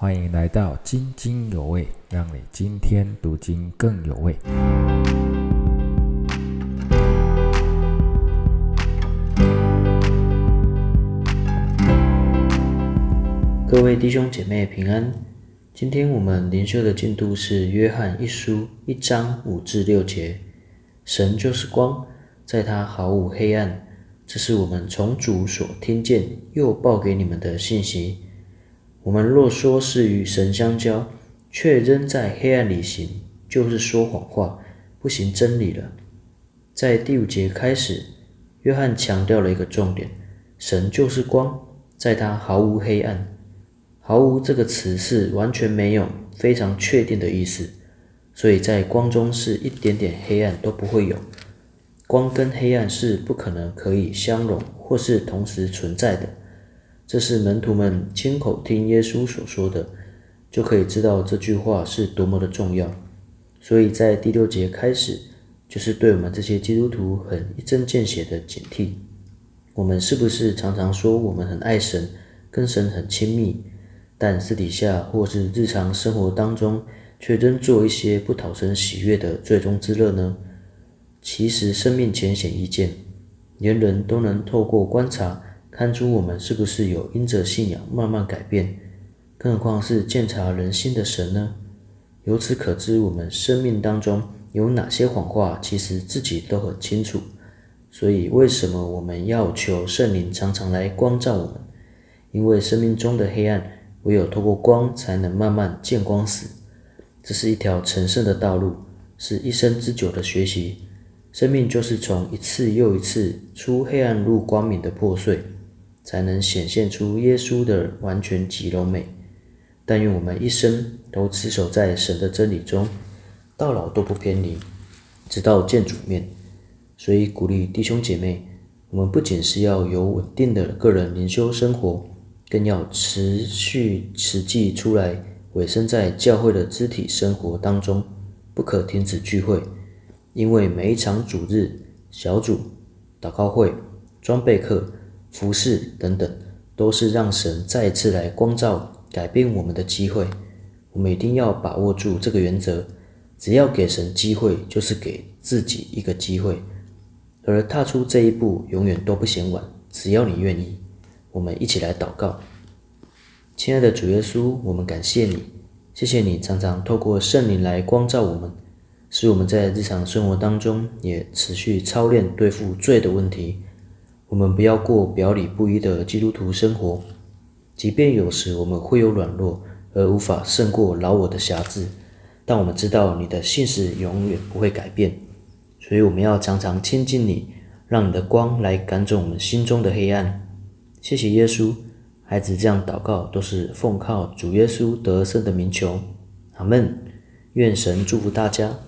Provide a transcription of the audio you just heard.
欢迎来到津津有味，让你今天读经更有味。各位弟兄姐妹平安。今天我们灵修的进度是约翰一书一章五至六节。神就是光，在他毫无黑暗。这是我们从主所听见又报给你们的信息。我们若说是与神相交，却仍在黑暗里行，就是说谎话，不行真理了。在第五节开始，约翰强调了一个重点：神就是光，在他毫无黑暗。毫无这个词是完全没有、非常确定的意思，所以在光中是一点点黑暗都不会有。光跟黑暗是不可能可以相容或是同时存在的，这是门徒们亲口听耶稣所说的，就可以知道这句话是多么的重要。所以在第六节开始，就是对我们这些基督徒很一针见血的警惕：我们是不是常常说我们很爱神，跟神很亲密，但私底下或是日常生活当中，却仍做一些不讨神喜悦的最终之乐呢？其实生命浅显易见，连人都能透过观察看出我们是不是有因着信仰慢慢改变，更何况是鉴察人心的神呢？由此可知，我们生命当中有哪些谎话，其实自己都很清楚。所以，为什么我们要求圣灵常常来光照我们？因为生命中的黑暗，唯有透过光，才能慢慢见光死。这是一条成圣的道路，是一生之久的学习。生命就是从一次又一次出黑暗入光明的破碎，才能显现出耶稣的完全极柔美。但愿我们一生都持守在神的真理中，到老都不偏离，直到见主面。所以鼓励弟兄姐妹，我们不仅是要有稳定的个人灵修生活，更要持续实际出来，委身在教会的肢体生活当中，不可停止聚会。因为每一场主日、小组、祷告会、装备课、服饰等等，都是让神再次来光照、改变我们的机会。我们一定要把握住这个原则：只要给神机会，就是给自己一个机会。而踏出这一步，永远都不嫌晚。只要你愿意，我们一起来祷告。亲爱的主耶稣，我们感谢你，谢谢你常常透过圣灵来光照我们。使我们在日常生活当中也持续操练对付罪的问题。我们不要过表里不一的基督徒生活，即便有时我们会有软弱而无法胜过老我的辖制，但我们知道你的信实永远不会改变。所以我们要常常亲近你，让你的光来赶走我们心中的黑暗。谢谢耶稣，孩子这样祷告都是奉靠主耶稣得胜的名求。阿门。愿神祝福大家。